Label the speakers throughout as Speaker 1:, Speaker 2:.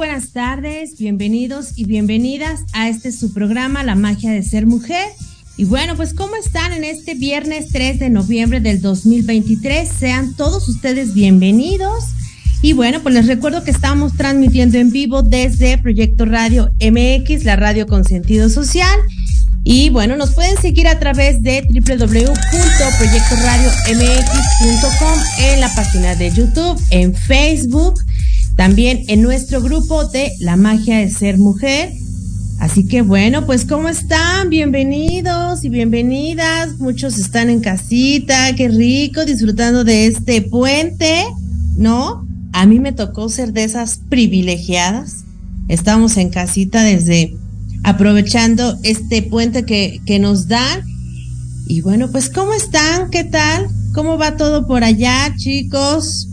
Speaker 1: buenas tardes, bienvenidos y bienvenidas a este su programa La magia de ser mujer. Y bueno, pues ¿cómo están en este viernes 3 de noviembre del 2023? Sean todos ustedes bienvenidos. Y bueno, pues les recuerdo que estamos transmitiendo en vivo desde Proyecto Radio MX, la radio con sentido social. Y bueno, nos pueden seguir a través de www.proyectoradiomx.com en la página de YouTube, en Facebook, también en nuestro grupo de La magia de ser mujer. Así que bueno, pues ¿cómo están? Bienvenidos y bienvenidas. Muchos están en casita, qué rico, disfrutando de este puente, ¿no? A mí me tocó ser de esas privilegiadas. Estamos en casita desde aprovechando este puente que, que nos dan. Y bueno, pues ¿cómo están? ¿Qué tal? ¿Cómo va todo por allá, chicos?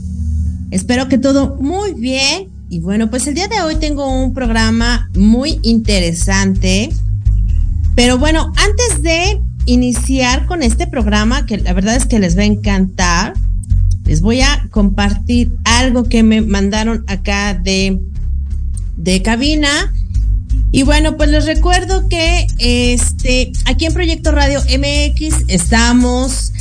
Speaker 1: Espero que todo muy bien. Y bueno, pues el día de hoy tengo un programa muy interesante. Pero bueno, antes de iniciar con este programa, que la verdad es que les va a encantar, les voy a compartir algo que me mandaron acá de, de cabina y bueno, pues les recuerdo que este aquí en Proyecto Radio MX estamos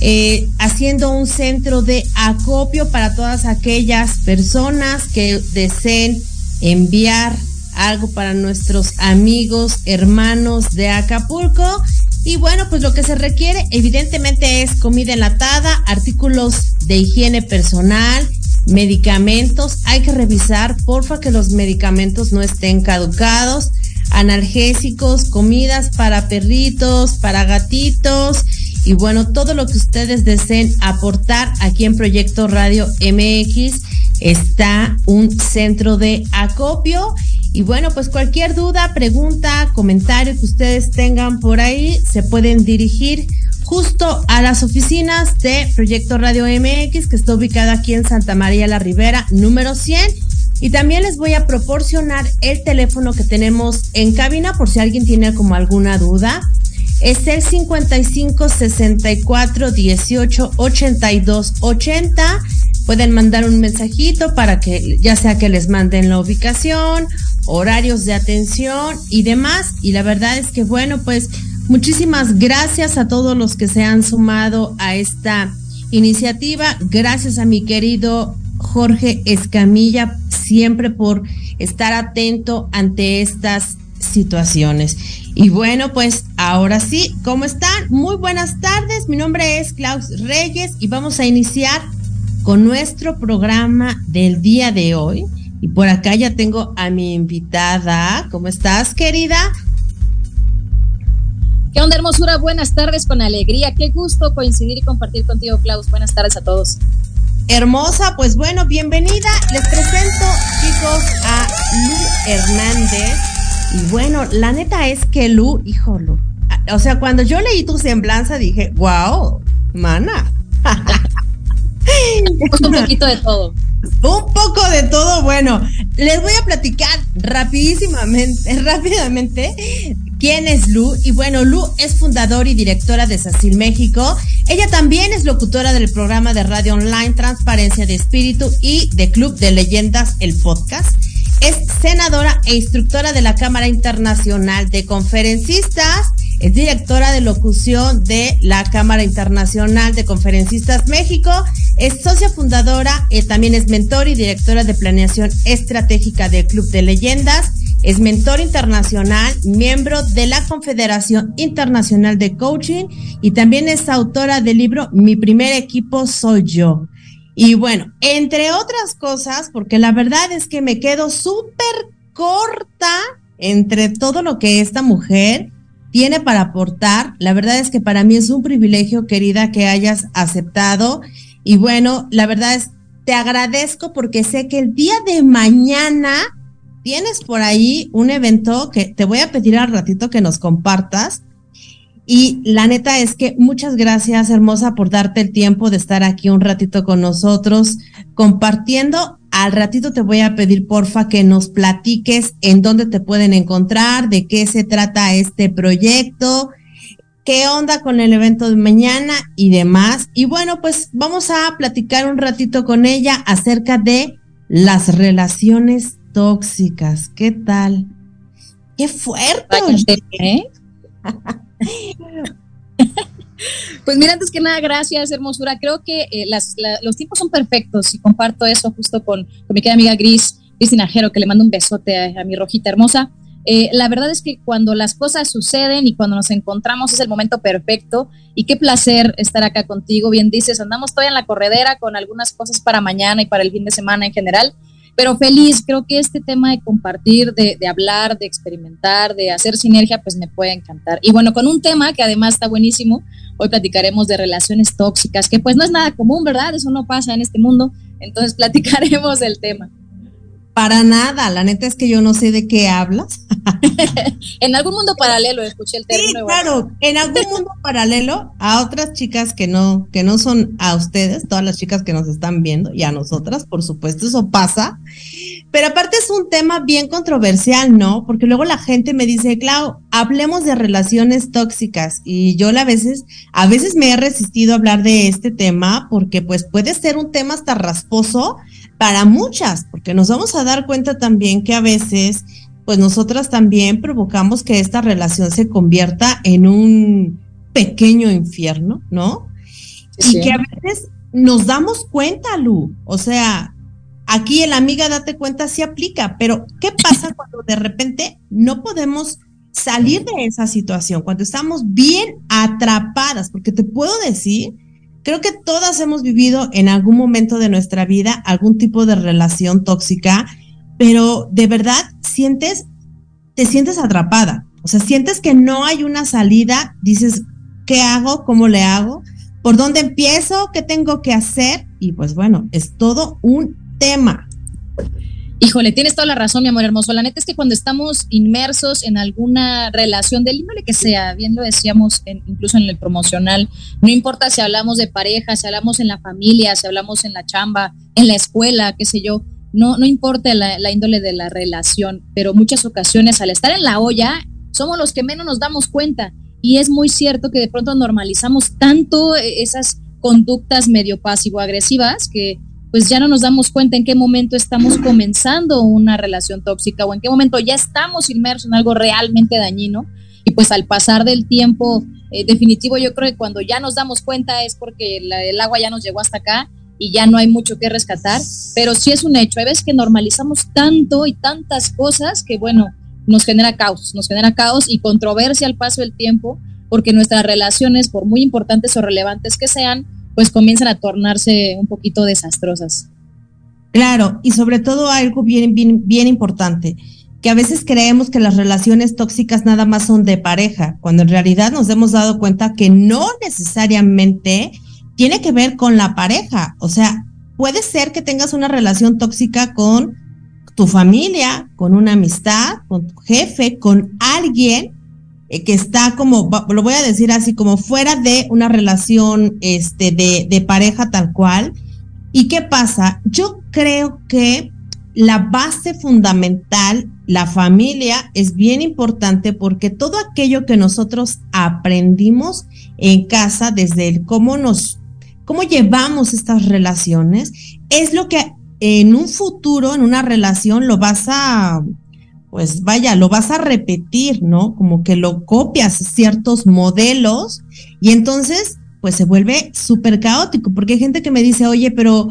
Speaker 1: eh, haciendo un centro de acopio para todas aquellas personas que deseen enviar algo para nuestros amigos, hermanos de Acapulco. Y bueno, pues lo que se requiere evidentemente es comida enlatada, artículos de higiene personal, medicamentos. Hay que revisar, porfa, que los medicamentos no estén caducados. Analgésicos, comidas para perritos, para gatitos. Y bueno, todo lo que ustedes deseen aportar aquí en Proyecto Radio MX está un centro de acopio. Y bueno, pues cualquier duda, pregunta, comentario que ustedes tengan por ahí, se pueden dirigir justo a las oficinas de Proyecto Radio MX, que está ubicada aquí en Santa María la Ribera, número 100. Y también les voy a proporcionar el teléfono que tenemos en cabina por si alguien tiene como alguna duda. Es el 55 64 18 82 80. Pueden mandar un mensajito para que ya sea que les manden la ubicación, horarios de atención y demás. Y la verdad es que bueno, pues Muchísimas gracias a todos los que se han sumado a esta iniciativa. Gracias a mi querido Jorge Escamilla, siempre por estar atento ante estas situaciones. Y bueno, pues ahora sí, ¿cómo están? Muy buenas tardes. Mi nombre es Klaus Reyes y vamos a iniciar con nuestro programa del día de hoy. Y por acá ya tengo a mi invitada. ¿Cómo estás, querida?
Speaker 2: ¿Qué onda, hermosura? Buenas tardes con alegría. Qué gusto coincidir y compartir contigo, Klaus. Buenas tardes a todos.
Speaker 1: Hermosa, pues bueno, bienvenida. Les presento, chicos, a Lu Hernández. Y bueno, la neta es que Lu, hijo Lu, o sea, cuando yo leí tu semblanza dije, wow, mana.
Speaker 2: un poquito de todo.
Speaker 1: Un poco de todo, bueno, les voy a platicar rapidísimamente, rápidamente quién es Lu. Y bueno, Lu es fundadora y directora de SACIL México. Ella también es locutora del programa de radio online Transparencia de Espíritu y de Club de Leyendas, el podcast. Es senadora e instructora de la Cámara Internacional de Conferencistas. Es directora de locución de la Cámara Internacional de Conferencistas México. Es socia fundadora, eh, también es mentor y directora de planeación estratégica del Club de Leyendas es mentor internacional, miembro de la Confederación Internacional de Coaching y también es autora del libro Mi primer equipo soy yo. Y bueno, entre otras cosas, porque la verdad es que me quedo súper corta entre todo lo que esta mujer tiene para aportar. La verdad es que para mí es un privilegio, querida, que hayas aceptado. Y bueno, la verdad es, te agradezco porque sé que el día de mañana tienes por ahí un evento que te voy a pedir al ratito que nos compartas. Y la neta es que muchas gracias, hermosa, por darte el tiempo de estar aquí un ratito con nosotros compartiendo. Al ratito te voy a pedir, porfa, que nos platiques en dónde te pueden encontrar, de qué se trata este proyecto, qué onda con el evento de mañana y demás. Y bueno, pues vamos a platicar un ratito con ella acerca de las relaciones tóxicas. ¿Qué tal? ¡Qué fuerte! ¿eh?
Speaker 2: Pues mira, antes que nada, gracias, hermosura. Creo que eh, los tiempos son perfectos y comparto eso justo con, mi querida amiga Gris, Cristina Jero, que le mando un besote a, mi rojita hermosa. Eh, la verdad es que cuando las cosas suceden y cuando nos encontramos es el momento perfecto y qué placer estar acá contigo. Bien dices, andamos todavía en la corredera con algunas cosas para mañana y para el fin de semana en general, pero feliz, creo que este tema de compartir, de, de, hablar, de experimentar, de hacer sinergia, pues me puede encantar. Y bueno, con un tema que además está buenísimo, hoy platicaremos de relaciones tóxicas, que pues no es nada común, ¿verdad? Eso no pasa en este mundo, entonces platicaremos del tema.
Speaker 1: Para nada, la neta es que yo no sé de qué hablas.
Speaker 2: en algún mundo paralelo escuché el término.
Speaker 1: Sí, claro, en algún mundo paralelo a otras chicas que no que no son a ustedes, todas las chicas que nos están viendo y a nosotras, por supuesto, eso pasa. Pero aparte es un tema bien controversial, ¿no? Porque luego la gente me dice, "Clau, hablemos de relaciones tóxicas." Y yo a veces a veces me he resistido a hablar de este tema porque pues puede ser un tema hasta rasposo para muchas, porque nos vamos a dar cuenta también que a veces, pues nosotras también provocamos que esta relación se convierta en un pequeño infierno, ¿no? Y que a veces nos damos cuenta, Lu, o sea, aquí el amiga date cuenta sí aplica, pero ¿qué pasa cuando de repente no podemos salir de esa situación, cuando estamos bien atrapadas? Porque te puedo decir Creo que todas hemos vivido en algún momento de nuestra vida algún tipo de relación tóxica, pero de verdad sientes, te sientes atrapada. O sea, sientes que no hay una salida, dices, ¿qué hago? ¿Cómo le hago? ¿Por dónde empiezo? ¿Qué tengo que hacer? Y pues bueno, es todo un tema.
Speaker 2: Híjole, tienes toda la razón, mi amor hermoso. La neta es que cuando estamos inmersos en alguna relación del índole que sea, bien lo decíamos incluso en el promocional, no importa si hablamos de pareja, si hablamos en la familia, si hablamos en la chamba, en la escuela, qué sé yo, no, no importa la, la índole de la relación, pero muchas ocasiones al estar en la olla, somos los que menos nos damos cuenta. Y es muy cierto que de pronto normalizamos tanto esas conductas medio pasivo-agresivas que pues ya no nos damos cuenta en qué momento estamos comenzando una relación tóxica o en qué momento ya estamos inmersos en algo realmente dañino. Y pues al pasar del tiempo, eh, definitivo, yo creo que cuando ya nos damos cuenta es porque el agua ya nos llegó hasta acá y ya no hay mucho que rescatar, pero sí es un hecho. Hay veces que normalizamos tanto y tantas cosas que, bueno, nos genera caos, nos genera caos y controversia al paso del tiempo, porque nuestras relaciones, por muy importantes o relevantes que sean, pues comienzan a tornarse un poquito desastrosas.
Speaker 1: Claro, y sobre todo algo bien, bien, bien importante, que a veces creemos que las relaciones tóxicas nada más son de pareja, cuando en realidad nos hemos dado cuenta que no necesariamente tiene que ver con la pareja. O sea, puede ser que tengas una relación tóxica con tu familia, con una amistad, con tu jefe, con alguien que está como, lo voy a decir así, como fuera de una relación este, de, de pareja tal cual. ¿Y qué pasa? Yo creo que la base fundamental, la familia, es bien importante porque todo aquello que nosotros aprendimos en casa, desde el cómo nos, cómo llevamos estas relaciones, es lo que en un futuro, en una relación, lo vas a pues vaya, lo vas a repetir, ¿no? Como que lo copias ciertos modelos y entonces, pues se vuelve súper caótico, porque hay gente que me dice, oye, pero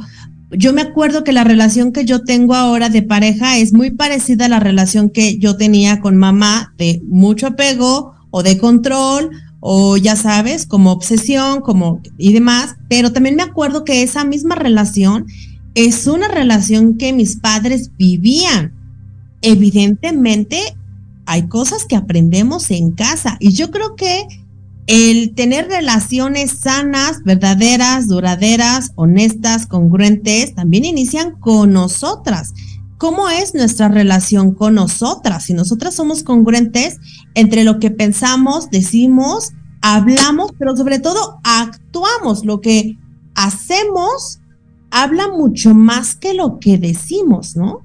Speaker 1: yo me acuerdo que la relación que yo tengo ahora de pareja es muy parecida a la relación que yo tenía con mamá, de mucho apego o de control o ya sabes, como obsesión, como y demás, pero también me acuerdo que esa misma relación es una relación que mis padres vivían evidentemente hay cosas que aprendemos en casa y yo creo que el tener relaciones sanas, verdaderas, duraderas, honestas, congruentes, también inician con nosotras. ¿Cómo es nuestra relación con nosotras? Si nosotras somos congruentes entre lo que pensamos, decimos, hablamos, pero sobre todo actuamos, lo que hacemos habla mucho más que lo que decimos, ¿no?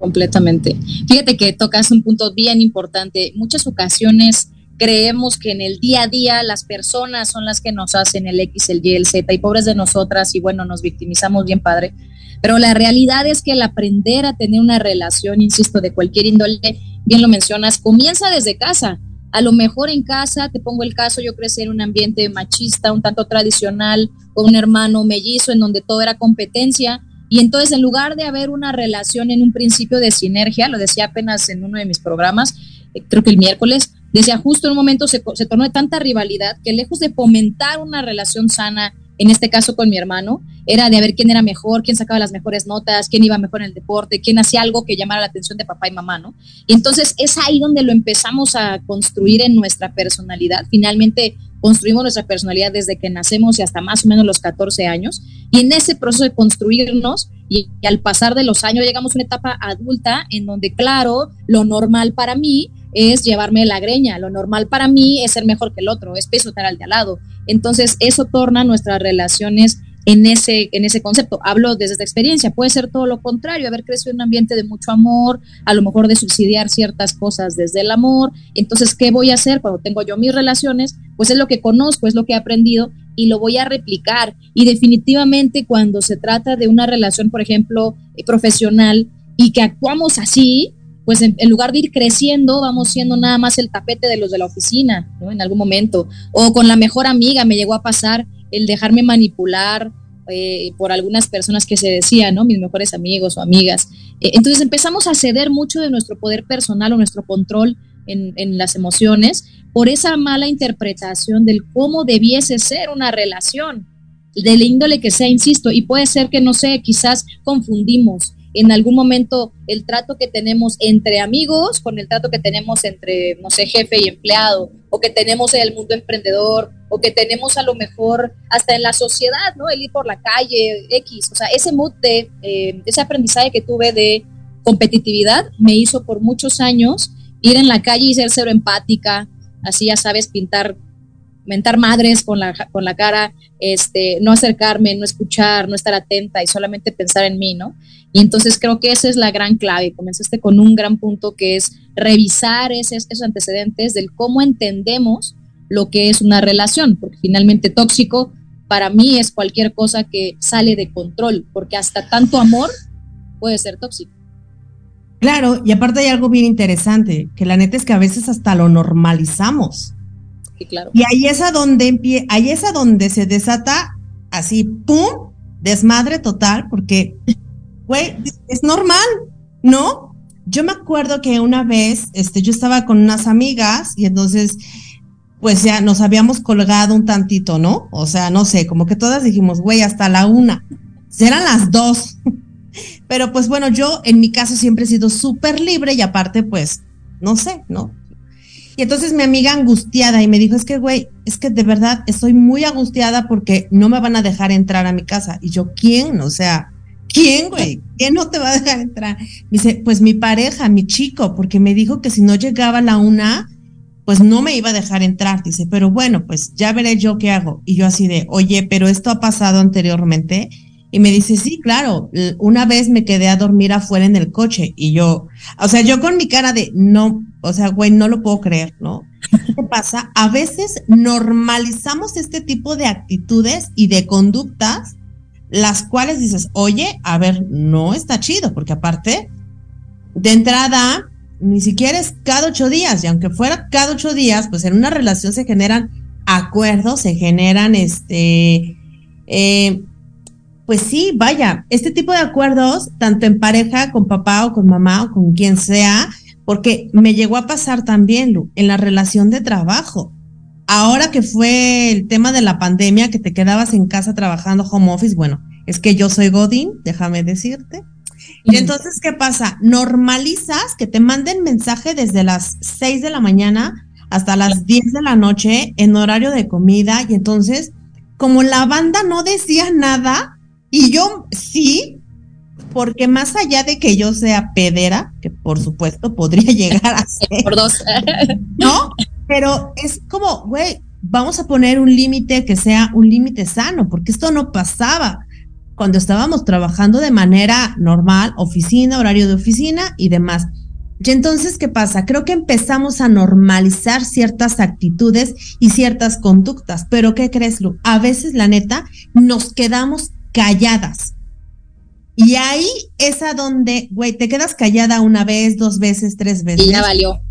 Speaker 2: Completamente. Fíjate que tocas un punto bien importante. Muchas ocasiones creemos que en el día a día las personas son las que nos hacen el X, el Y, el Z y pobres de nosotras y bueno, nos victimizamos bien padre. Pero la realidad es que el aprender a tener una relación, insisto, de cualquier índole, bien lo mencionas, comienza desde casa. A lo mejor en casa, te pongo el caso, yo crecí en un ambiente machista, un tanto tradicional, con un hermano mellizo en donde todo era competencia. Y entonces, en lugar de haber una relación en un principio de sinergia, lo decía apenas en uno de mis programas, eh, creo que el miércoles, decía justo en un momento se, se tornó de tanta rivalidad que lejos de fomentar una relación sana en este caso con mi hermano, era de ver quién era mejor, quién sacaba las mejores notas, quién iba mejor en el deporte, quién hacía algo que llamara la atención de papá y mamá, ¿no? Y entonces es ahí donde lo empezamos a construir en nuestra personalidad. Finalmente construimos nuestra personalidad desde que nacemos y hasta más o menos los 14 años. Y en ese proceso de construirnos y, al pasar de los años llegamos a una etapa adulta en donde, claro, lo normal para mí es llevarme la greña. Lo normal para mí es ser mejor que el otro, es pisotear al de al lado. Entonces, eso torna nuestras relaciones en ese, en ese concepto. Hablo desde esta experiencia. Puede ser todo lo contrario, haber crecido en un ambiente de mucho amor, a lo mejor de subsidiar ciertas cosas desde el amor. Entonces, ¿qué voy a hacer cuando tengo yo mis relaciones? Pues es lo que conozco, es lo que he aprendido y lo voy a replicar. Y definitivamente cuando se trata de una relación, por ejemplo, eh, profesional y que actuamos así, pues en, lugar de ir creciendo, vamos siendo nada más el tapete de los de la oficina. En algún momento. O con la mejor amiga me llegó a pasar el dejarme manipular eh, por algunas personas que se decían, ¿no? Mis mejores amigos o amigas. Eh, entonces empezamos a ceder mucho de nuestro poder personal o nuestro control en, las emociones por esa mala interpretación del cómo debiese ser una relación, del índole que sea, insisto, y puede ser que, no sé, quizás confundimos en algún momento el trato que tenemos entre amigos con el trato que tenemos entre, no sé, jefe y empleado, o que tenemos en el mundo emprendedor, o que tenemos a lo mejor hasta en la sociedad, ¿no? El ir por la calle, X, o sea, ese mood de, eh, ese aprendizaje que tuve de competitividad me hizo por muchos años ir en la calle y ser cero empática, así ya sabes, pintar mentar madres con la, con la cara, este, no acercarme, no escuchar, no estar atenta y solamente pensar en mí, ¿no? Y entonces creo que esa es la gran clave. Comenzaste con un gran punto que es revisar esos, esos antecedentes del cómo entendemos lo que es una relación, porque finalmente tóxico para mí es cualquier cosa que sale de control, porque hasta tanto amor puede ser tóxico.
Speaker 1: Claro, y aparte hay algo bien interesante, que la neta es que a veces hasta lo normalizamos.
Speaker 2: Sí, claro.
Speaker 1: Y ahí es a donde ahí es a donde se desata así, pum, desmadre total, porque güey, es normal, ¿no? Yo me acuerdo que una vez, este, yo estaba con unas amigas y entonces, pues ya nos habíamos colgado un tantito, ¿no? O sea, no sé, como que todas dijimos, güey, hasta la una. Serán las dos. Pero pues bueno, yo en mi caso siempre he sido súper libre y aparte, pues, no sé, ¿no? Y entonces mi amiga angustiada y me dijo, es que, güey, es que de verdad estoy muy angustiada porque no me van a dejar entrar a mi casa. Y yo, ¿quién? O sea, ¿Quién, güey? ¿Quién no te va a dejar entrar? dice, pues mi pareja, mi chico, porque me dijo que si no llegaba a la una, pues no me iba a dejar entrar. Dice, pero bueno, pues ya veré yo qué hago. Y yo así de, oye, pero esto ha pasado anteriormente. Y me dice, sí, claro, una vez me quedé a dormir afuera en el coche y yo, o sea, yo con mi cara de, no, o sea, güey, no lo puedo creer, ¿no? ¿Qué pasa? A veces normalizamos este tipo de actitudes y de conductas las cuales dices, oye, a ver, no está chido, porque aparte, de entrada, ni siquiera es cada ocho días, y aunque fuera cada ocho días, pues en una relación se generan acuerdos, se generan este, eh, pues sí, vaya, este tipo de acuerdos, tanto en pareja, con papá o con mamá o con quien sea, porque me llegó a pasar también, Lu, en la relación de trabajo. Ahora que fue el tema de la pandemia, que te quedabas en casa trabajando home office, bueno, es que yo soy Godín, déjame decirte. Y entonces, ¿qué pasa? Normalizas que te manden mensaje desde las 6 de la mañana hasta las 10 de la noche en horario de comida. Y entonces, como la banda no decía nada, y yo sí, porque más allá de que yo sea pedera, que por supuesto podría llegar a ser.
Speaker 2: Por dos.
Speaker 1: ¿No? pero es como, güey, vamos a poner un límite que sea un límite sano, porque esto no pasaba cuando estábamos trabajando de manera normal, oficina, horario de oficina y demás. Y entonces, ¿qué pasa? Creo que empezamos a normalizar ciertas actitudes y ciertas conductas, pero ¿qué crees, Lu? A veces, la neta, nos quedamos calladas. Y ahí es a donde, güey, te quedas callada una vez, dos veces, tres veces.
Speaker 2: Y ya valió.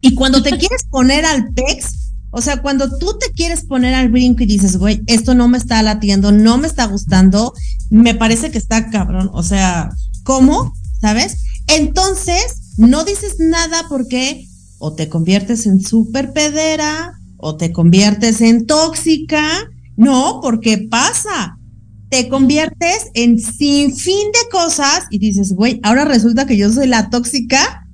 Speaker 1: Y cuando te quieres poner al pex, o sea, cuando tú te quieres poner al brinco y dices, güey, esto no me está latiendo, no me está gustando, me parece que está cabrón. O sea, ¿cómo? ¿Sabes? Entonces, no dices nada porque o te conviertes en súper pedera o te conviertes en tóxica. No, porque pasa. Te conviertes en sin fin de cosas y dices, güey, ahora resulta que yo soy la tóxica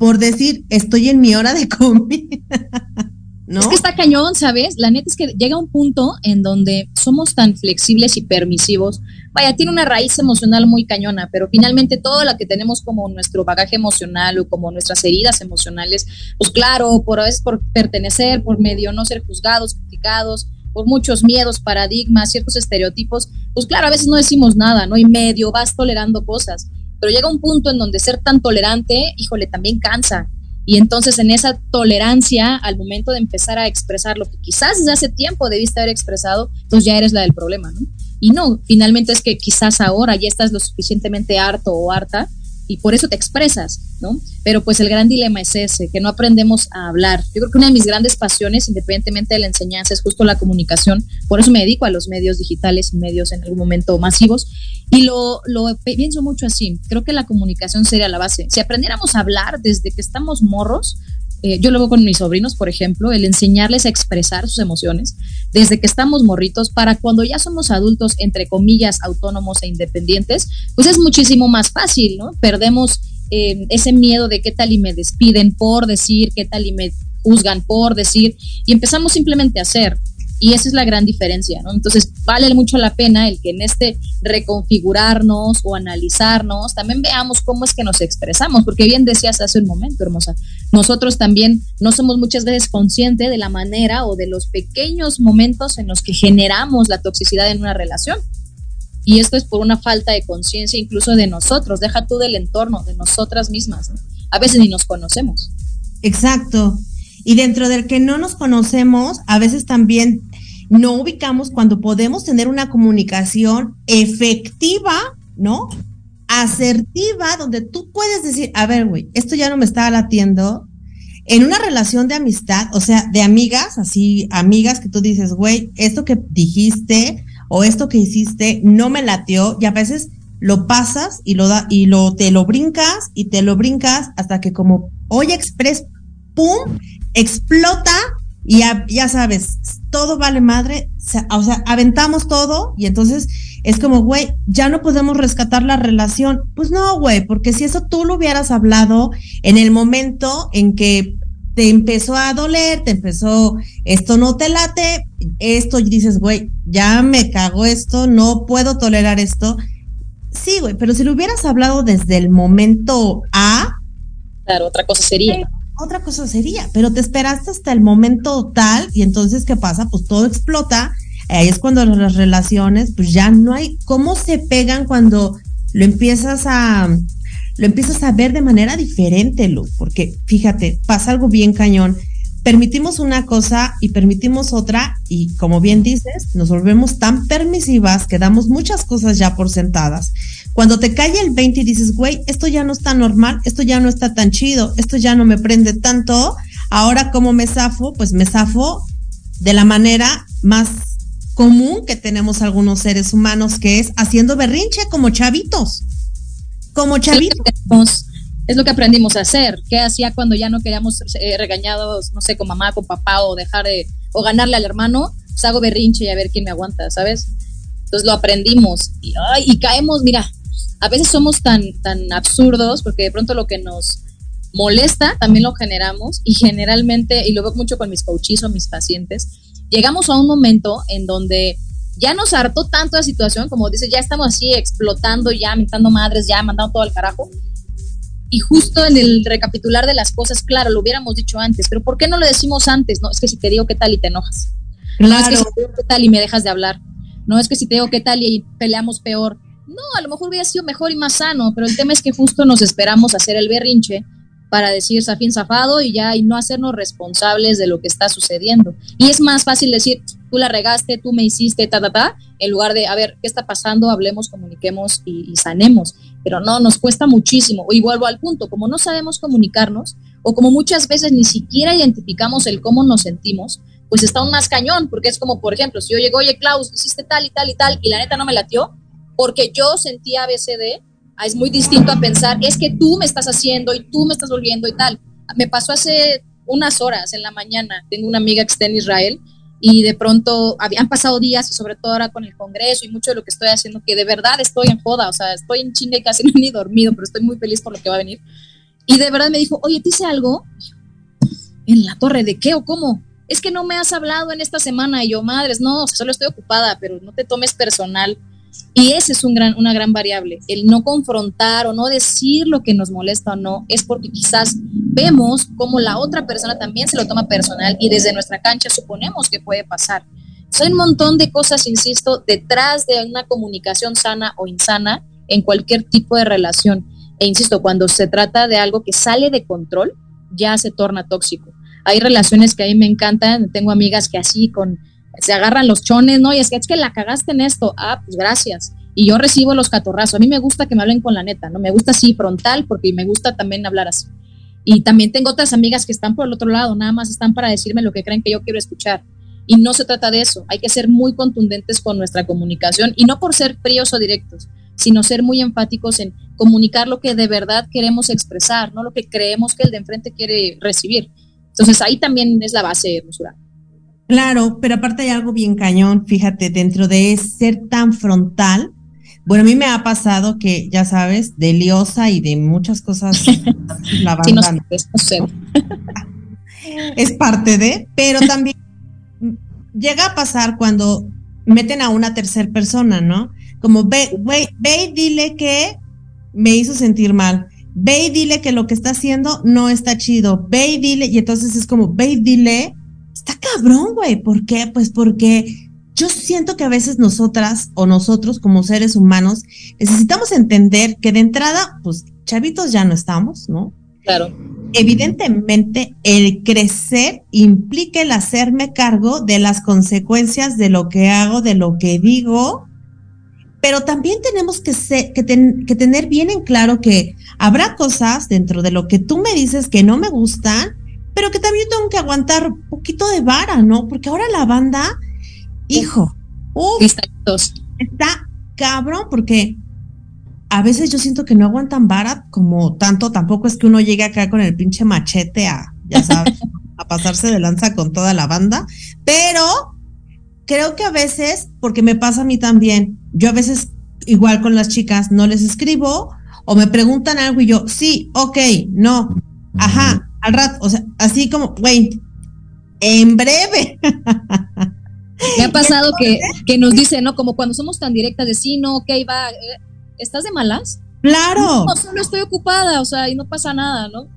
Speaker 1: por decir, estoy en mi hora de comida.
Speaker 2: Es que está cañón, ¿sabes? La neta es que llega un punto en donde somos tan flexibles y permisivos. Vaya, tiene una raíz emocional muy cañona, pero finalmente todo lo que tenemos como nuestro bagaje emocional o como nuestras heridas emocionales, pues claro, por a veces por pertenecer, por medio no ser juzgados, criticados, por muchos miedos, paradigmas, ciertos estereotipos, pues claro, a veces no decimos nada, ¿no? Y medio vas tolerando cosas. Pero llega un punto en donde ser tan tolerante, híjole, también cansa y entonces en esa tolerancia, al momento de empezar a expresar lo que quizás desde hace tiempo debiste haber expresado, pues ya eres la del problema, ¿no? Y no, finalmente es que quizás ahora ya estás lo suficientemente harto o harta y por eso te expresas, ¿no? Pero pues el gran dilema es ese, que no aprendemos a hablar. Yo creo que una de mis grandes pasiones, independientemente de la enseñanza, es justo la comunicación. Por eso me dedico a los medios digitales y medios en algún momento masivos. Y lo, lo pienso mucho así. Creo que la comunicación sería la base. Si aprendiéramos a hablar desde que estamos morros, eh, yo lo hago con mis sobrinos, por ejemplo, el enseñarles a expresar sus emociones desde que estamos morritos para cuando ya somos adultos, entre comillas, autónomos e independientes, pues es muchísimo más fácil, ¿no? Perdemos eh, ese miedo de qué tal y me despiden por decir, qué tal y me juzgan por decir, y empezamos simplemente a hacer. Y esa es la gran diferencia, ¿no? Entonces, vale mucho la pena el que en este reconfigurarnos o analizarnos, también veamos cómo es que nos expresamos, porque bien decías hace un momento, hermosa, nosotros también no somos muchas veces conscientes de la manera o de los pequeños momentos en los que generamos la toxicidad en una relación. Y esto es por una falta de conciencia incluso de nosotros, deja tú del entorno, de nosotras mismas. A veces ni nos conocemos.
Speaker 1: Exacto. Y dentro del que no nos conocemos, a veces también no ubicamos cuando podemos tener una comunicación efectiva, ¿no? Asertiva, donde tú puedes decir, a ver, güey, esto ya no me está latiendo. En una relación de amistad, o sea, de amigas, así, amigas que tú dices, güey, esto que dijiste o esto que hiciste no me latió, y a veces lo pasas y lo da, y lo te lo brincas y te lo brincas hasta que como hoy express, pum, explota y ya, sabes, todo vale madre, o sea, aventamos todo y entonces es como, güey, ya no podemos rescatar la relación. Pues no, güey, porque si eso tú lo hubieras hablado en el momento en que te empezó a doler, te empezó, esto no te late, esto y dices, güey, ya me cago esto, no puedo tolerar esto. Sí, güey, pero si lo hubieras hablado desde el momento A.
Speaker 2: Claro, otra cosa sería
Speaker 1: otra cosa sería, pero te esperaste hasta el momento tal y entonces, ¿qué pasa? Pues todo explota. Ahí es cuando las relaciones, pues ya no hay cómo se pegan cuando lo empiezas a, lo empiezas a ver de manera diferente, Lu, porque fíjate, pasa algo bien cañón. Permitimos una cosa y permitimos otra y como bien dices, nos volvemos tan permisivas que damos muchas cosas ya por sentadas. Cuando te cae el 20 y dices, güey, esto ya no está normal, esto ya no está tan chido, esto ya no me prende tanto, ahora como me zafo, pues me zafo de la manera más común que tenemos algunos seres humanos, que es haciendo berrinche como chavitos. Como chavitos.
Speaker 2: Es lo que aprendimos a hacer. ¿Qué hacía cuando ya no queríamos ser eh, regañados, no sé, con mamá, con papá o dejar de, o ganarle al hermano? Pues hago berrinche y a ver quién me aguanta, ¿sabes? Entonces lo aprendimos y, y caemos, mira, a veces somos tan, tan absurdos porque de pronto lo que nos molesta también lo generamos y generalmente, y lo veo mucho con mis coaches o mis pacientes, llegamos a un momento en donde ya nos hartó tanto la situación, como dices, ya estamos así explotando, ya mentando madres, ya mandando todo al carajo. Y justo en el recapitular de las cosas, claro, lo hubiéramos dicho antes, pero ¿por qué no lo decimos antes? No, es que si te digo qué tal y te enojas. No es que si te digo qué tal y me dejas de hablar. No es que si te digo qué tal y peleamos peor. No, a lo mejor hubiera sido mejor y más sano, pero el tema es que justo nos esperamos hacer el berrinche para decir Safín zafado y ya y no hacernos responsables de lo que está sucediendo. Y es más fácil decir, tú la regaste, tú me hiciste, ta, ta, ta, en lugar de, a ver, ¿qué está pasando? Hablemos, comuniquemos y, sanemos. Pero no, nos cuesta muchísimo. Y vuelvo al punto, como no sabemos comunicarnos, o como muchas veces ni siquiera identificamos el cómo nos sentimos, pues está un más cañón, porque es como, por ejemplo, si yo llego, oye, Klaus, hiciste tal y tal y tal, y la neta no me latió, porque yo sentía ABCD, ah, es muy distinto a pensar, es que tú me estás haciendo y tú me estás volviendo y tal. Me pasó hace unas horas en la mañana, tengo una amiga que está en Israel, y de pronto habían pasado días y sobre todo ahora con el Congreso y mucho de lo que estoy haciendo, que de verdad estoy en joda, o sea, estoy en chinga y casi no he ni dormido, pero estoy muy feliz por lo que va a venir. Y de verdad me dijo, oye, ¿te hice algo? ¿En la torre de qué o cómo? Es que no me has hablado en esta semana y yo, madres, no, solo estoy ocupada, pero no te tomes personal. Y ese es un gran, una gran variable, el no confrontar o no decir lo que nos molesta o no, es porque quizás vemos como la otra persona también se lo toma personal y desde nuestra cancha suponemos que puede pasar. Hay un montón de cosas, insisto, detrás de una comunicación sana o insana en cualquier tipo de relación. E insisto, cuando se trata de algo que sale de control, ya se torna tóxico. Hay relaciones que a mí me encantan, tengo amigas que así con se agarran los chones, ¿no? Y es que es que la cagaste en esto. Ah, pues gracias. Y yo recibo los catorrazos. A mí me gusta que me hablen con la neta, ¿no? Me gusta así frontal porque me gusta también hablar así. Y también tengo otras amigas que están por el otro lado, nada más están para decirme lo que creen que yo quiero escuchar. Y no se trata de eso. Hay que ser muy contundentes con nuestra comunicación y no por ser fríos o directos, sino ser muy enfáticos en comunicar lo que de verdad queremos expresar, no lo que creemos que el de enfrente quiere recibir. Entonces ahí también es la base, hermosura.
Speaker 1: Claro, pero aparte hay algo bien cañón, fíjate, dentro de ser tan frontal. Bueno, a mí me ha pasado que, ya sabes, de liosa y de muchas cosas, la banda es parte de, pero también llega a pasar cuando meten a una tercera persona, ¿no? Como ve, ve, ve y dile que me hizo sentir mal. Ve y dile que lo que está haciendo no está chido. Ve y dile, y entonces es como, ve y dile Está cabrón, güey. ¿Por qué? Pues porque yo siento que a veces nosotras o nosotros como seres humanos necesitamos entender que de entrada, pues chavitos ya no estamos, ¿no?
Speaker 2: Claro.
Speaker 1: Evidentemente, el crecer implica el hacerme cargo de las consecuencias de lo que hago, de lo que digo, pero también tenemos que, que, que tener bien en claro que habrá cosas dentro de lo que tú me dices que no me gustan pero que también tengo que aguantar un poquito de vara, ¿no? Porque ahora la banda, hijo, está cabrón, porque a veces yo siento que no aguantan vara como tanto, tampoco es que uno llegue acá con el pinche machete a, ya sabes, a pasarse de lanza con toda la banda, pero creo que a veces, porque me pasa a mí también, yo a veces igual con las chicas no les escribo o me preguntan algo y yo, sí, ok, no, ajá, al rato, o sea, así como, güey, en breve.
Speaker 2: Me ha pasado que, que, nos dicen, ¿no? Como cuando somos tan directas de sí, no, ok, va, eh, ¿estás de malas?
Speaker 1: Claro.
Speaker 2: No, solo estoy ocupada, o sea, y no pasa nada, ¿no?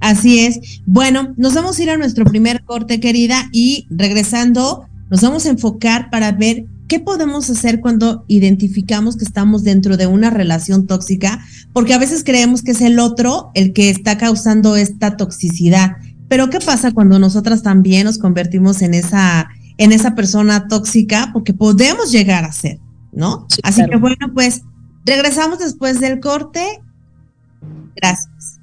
Speaker 1: Así es. Bueno, nos vamos a ir a nuestro primer corte, querida, y regresando, nos vamos a enfocar para ver ¿Qué podemos hacer cuando identificamos que estamos dentro de una relación tóxica? Porque a veces creemos que es el otro el que está causando esta toxicidad. Pero ¿qué pasa cuando nosotras también nos convertimos en esa, en esa persona tóxica? Porque podemos llegar a ser, ¿no? Así que bueno, pues regresamos después del corte. Gracias.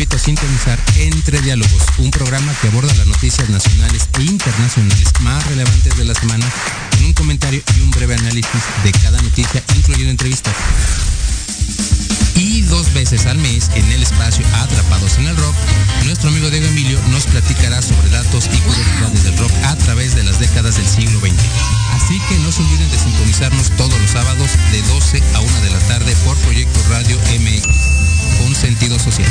Speaker 3: Invito a sintonizar Entre Diálogos, un programa que aborda las noticias nacionales e internacionales más relevantes de la semana, con un comentario y un breve análisis de cada noticia, incluyendo entrevistas. Y dos veces al mes, en el espacio Atrapados en el Rock, nuestro amigo Diego Emilio nos platicará sobre datos y curiosidades del rock a través de las décadas del siglo XX. Así que no se olviden de sintonizarnos todos los sábados de 12 a 1 de la tarde por Proyecto Radio MX con sentido social.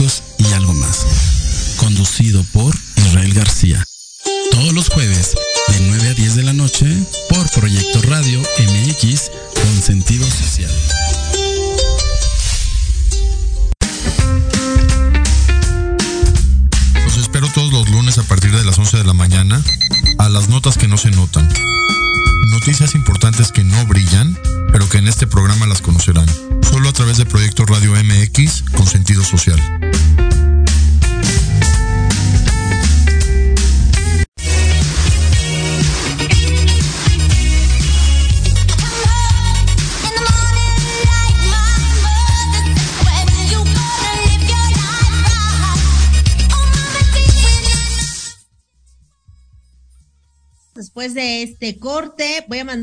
Speaker 4: Holísticos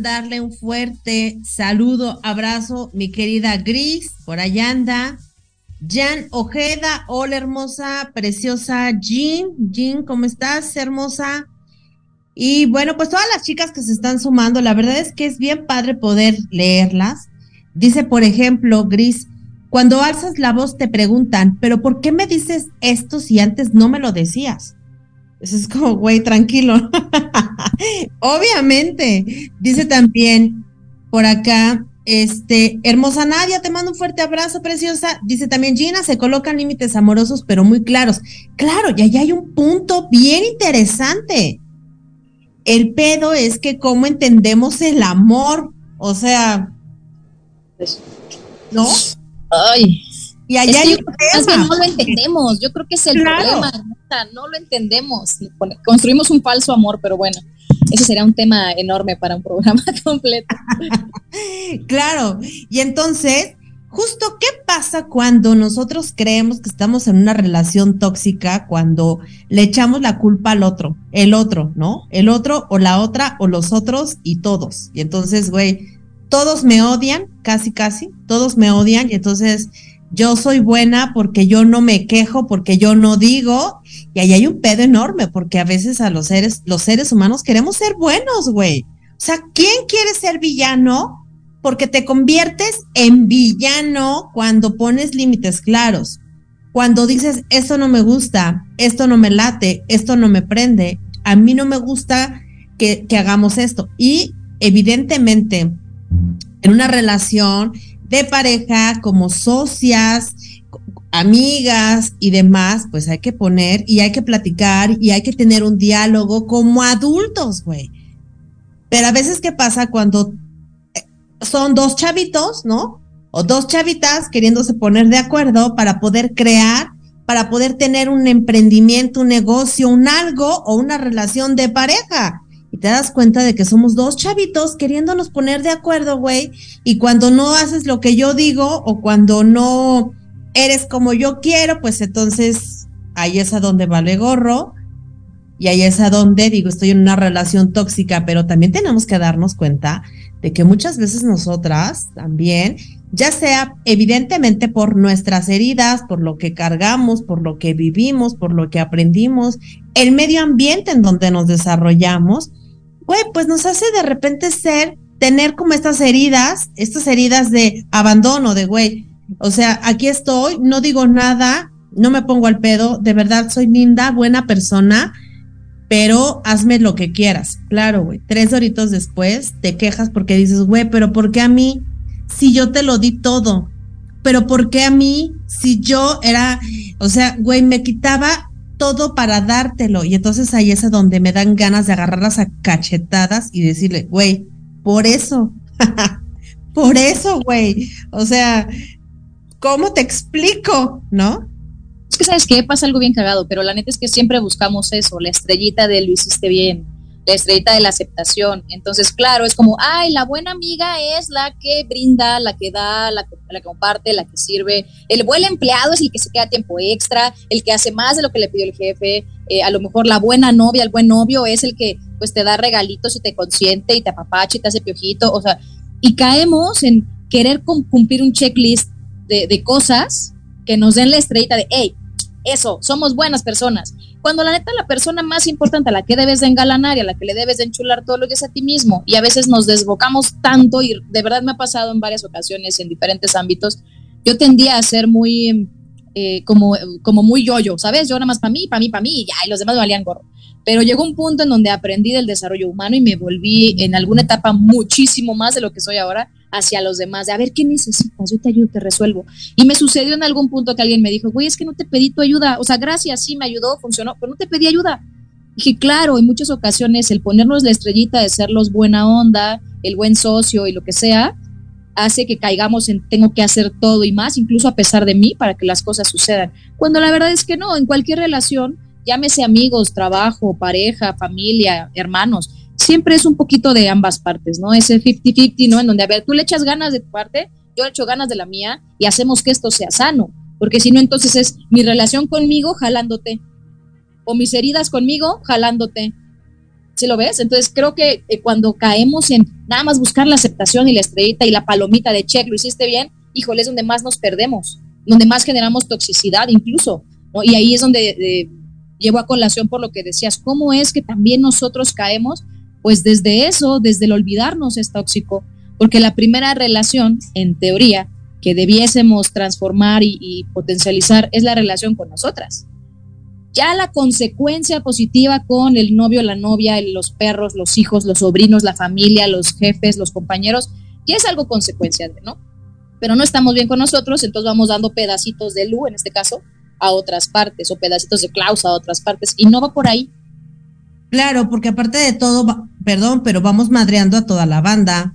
Speaker 1: mandarle un fuerte saludo, abrazo, mi querida Gris, por allá anda. Jan Ojeda, hola hermosa, preciosa Jean. Jean, ¿cómo estás, hermosa? Y bueno, pues todas las chicas que se están sumando, la verdad es que es bien padre poder leerlas. Dice, por ejemplo, Gris, cuando alzas la voz te preguntan, pero ¿por qué me dices esto si antes no me lo decías? Eso es como, güey, tranquilo. Obviamente. Dice también por acá, este, hermosa Nadia, te mando un fuerte abrazo, preciosa. Dice también Gina, se colocan límites amorosos, pero muy claros. Claro, y allá hay un punto bien interesante. El pedo es que cómo entendemos el amor. O sea, ¿no?
Speaker 2: Ay.
Speaker 1: Y allá
Speaker 2: Es que
Speaker 1: hay
Speaker 2: no lo entendemos, yo creo que es el
Speaker 1: Claro.
Speaker 2: problema, no lo entendemos. Construimos un falso amor, pero bueno, ese sería un tema enorme para un programa completo.
Speaker 1: Claro, y entonces, justo qué pasa cuando nosotros creemos que estamos en una relación tóxica, cuando le echamos la culpa al otro, el otro, ¿no? El otro o la otra o los otros y todos. Y entonces, güey, todos me odian, casi, casi, todos me odian y entonces yo soy buena porque yo no me quejo, porque yo no digo, y ahí hay un pedo enorme, porque a veces a los seres, los seres humanos queremos ser buenos, güey. O sea, ¿quién quiere ser villano? Porque te conviertes en villano cuando pones límites claros. Cuando dices, esto no me gusta, esto no me late, esto no me prende, a mí no me gusta que, que hagamos esto. Y evidentemente, en una relación de pareja, como socias, amigas y demás, pues hay que poner y hay que platicar y hay que tener un diálogo como adultos, güey. Pero a veces, ¿qué pasa cuando eh, son dos chavitos, ¿no? O dos chavitas queriéndose poner de acuerdo para poder crear, para poder tener un emprendimiento, un negocio, un algo o una relación de pareja. Y te das cuenta de que somos dos chavitos queriéndonos poner de acuerdo, güey. Y cuando no haces lo que yo digo o cuando no eres como yo quiero, pues entonces ahí es a donde vale gorro. Y ahí es a donde digo, estoy en una relación tóxica, pero también tenemos que darnos cuenta de que muchas veces nosotras también, ya sea evidentemente por nuestras heridas, por lo que cargamos, por lo que vivimos, por lo que aprendimos, el medio ambiente en donde nos desarrollamos, güey, pues nos hace de repente ser, tener como estas heridas, estas heridas de abandono, de güey, o sea, aquí estoy, no digo nada, no me pongo al pedo, de verdad soy linda, buena persona, pero hazme lo que quieras. Claro, güey. Tres horitos después te quejas porque dices, güey, pero ¿por qué a mí si yo te lo di todo? Pero ¿por qué a mí si yo era, o sea, güey, me quitaba todo para dártelo? Y entonces ahí es donde me dan ganas de agarrarlas a cachetadas y decirle, güey, por eso, por eso, güey. O sea, ¿cómo te explico? ¿No?
Speaker 2: Es que, ¿sabes qué? Pasa algo bien cagado, pero la neta es que siempre buscamos eso, la estrellita de lo hiciste bien. La estrellita de la aceptación. Entonces, claro, es como, ay, la buena amiga es la que brinda, la que da, la que, la que comparte, la que sirve. El buen empleado es el que se queda tiempo extra, el que hace más de lo que le pidió el jefe. Eh, a lo mejor la buena novia, el buen novio es el que pues te da regalitos y te consiente y te apapacha y te hace piojito. O sea, y caemos en querer cumplir un checklist de, de cosas que nos den la estrellita de, hey, eso, somos buenas personas. Cuando la neta la persona más importante a la que debes de engalanar y a la que le debes de enchular todo lo que es a ti mismo y a veces nos desbocamos tanto y de verdad me ha pasado en varias ocasiones en diferentes ámbitos, yo tendía a ser muy eh, como, como muy yo-yo, ¿sabes? Yo nada más para mí, para mí, para mí y ya, y los demás me valían gorro. Pero llegó un punto en donde aprendí del desarrollo humano y me volví en alguna etapa muchísimo más de lo que soy ahora hacia los demás, de a ver qué necesitas, yo te ayudo, te resuelvo. Y me sucedió en algún punto que alguien me dijo, güey, es que no te pedí tu ayuda, o sea, gracias, sí, me ayudó, funcionó, pero no te pedí ayuda. Dije, claro, en muchas ocasiones el ponernos la estrellita de ser los buena onda, el buen socio y lo que sea, hace que caigamos en tengo que hacer todo y más, incluso a pesar de mí, para que las cosas sucedan. Cuando la verdad es que no, en cualquier relación, llámese amigos, trabajo, pareja, familia, hermanos, siempre es un poquito de ambas partes, ¿no? Ese 50-50, ¿no? En donde, a ver, tú le echas ganas de tu parte, yo le echo ganas de la mía y hacemos que esto sea sano, porque si no, entonces es mi relación conmigo jalándote, o mis heridas conmigo jalándote. ¿Sí lo ves? Entonces creo que eh, cuando caemos en nada más buscar la aceptación y la estrellita y la palomita de check, lo hiciste bien, híjole, es donde más nos perdemos, donde más generamos toxicidad incluso. Y ahí es donde eh, llevo a colación por lo que decías, ¿cómo es que también nosotros caemos pues desde eso, desde el olvidarnos es tóxico, porque la primera relación, en teoría, que debiésemos transformar y, potencializar es la relación con nosotras. Ya la consecuencia positiva con el novio, la novia, los perros, los hijos, los sobrinos, la familia, los jefes, los compañeros, ya es algo consecuencia ¿no? Pero no estamos bien con nosotros, entonces vamos dando pedacitos de Lu, en este caso, a otras partes, o pedacitos de Klaus a otras partes, y no va por ahí.
Speaker 1: Claro, porque aparte de todo, perdón, pero vamos madreando a toda la banda.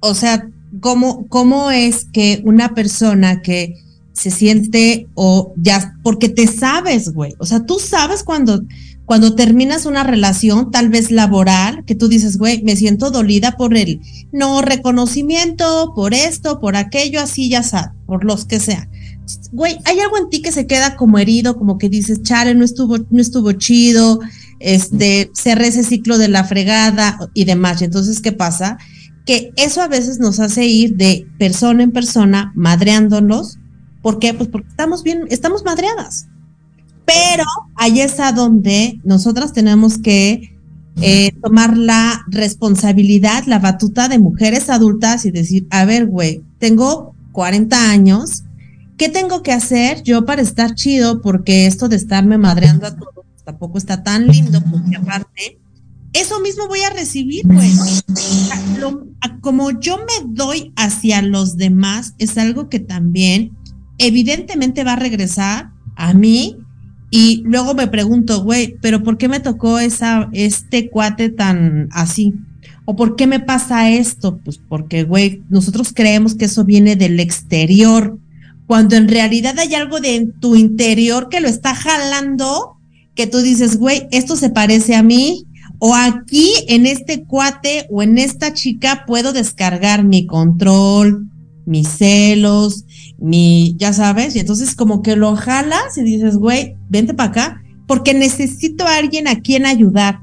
Speaker 1: O sea, ¿cómo, ¿cómo es que una persona que se siente o ya, porque te sabes, güey, o sea, tú sabes cuando, cuando terminas una relación, tal vez laboral, que tú dices, güey, me siento dolida por el no reconocimiento, por esto, por aquello, así ya sabes, por los que sean. Güey, hay algo en ti que se queda como herido, como que dices, chale, no estuvo, no estuvo chido, este, cerré ese ciclo de la fregada y demás. Entonces, ¿qué pasa? Que eso a veces nos hace ir de persona en persona madreándonos. ¿Por qué? Pues porque estamos bien, estamos madreadas. Pero ahí es a donde nosotras tenemos que eh, tomar la responsabilidad, la batuta de mujeres adultas y decir, a ver, güey, tengo 40 años, ¿qué tengo que hacer yo para estar chido? Porque esto de estarme madreando a todos tampoco está tan lindo, porque aparte, eso mismo voy a recibir, pues. como yo me doy hacia los demás, es algo que también evidentemente va a regresar a mí. Y luego me pregunto, güey, pero ¿por qué me tocó esa, este cuate tan así? ¿O por qué me pasa esto? Pues porque, güey, nosotros creemos que eso viene del exterior cuando en realidad hay algo de tu interior que lo está jalando, que tú dices, güey, esto se parece a mí, o aquí en este cuate o en esta chica puedo descargar mi control, mis celos, mi, ya sabes, y entonces como que lo jalas y dices, güey, vente para acá, porque necesito a alguien a quien ayudar.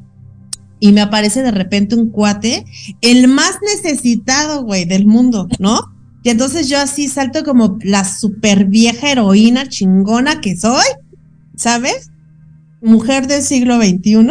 Speaker 1: Y me aparece de repente un cuate, el más necesitado, güey, del mundo, ¿no? Y entonces yo así salto como la super vieja heroína chingona que soy, ¿sabes? Mujer del siglo XXI.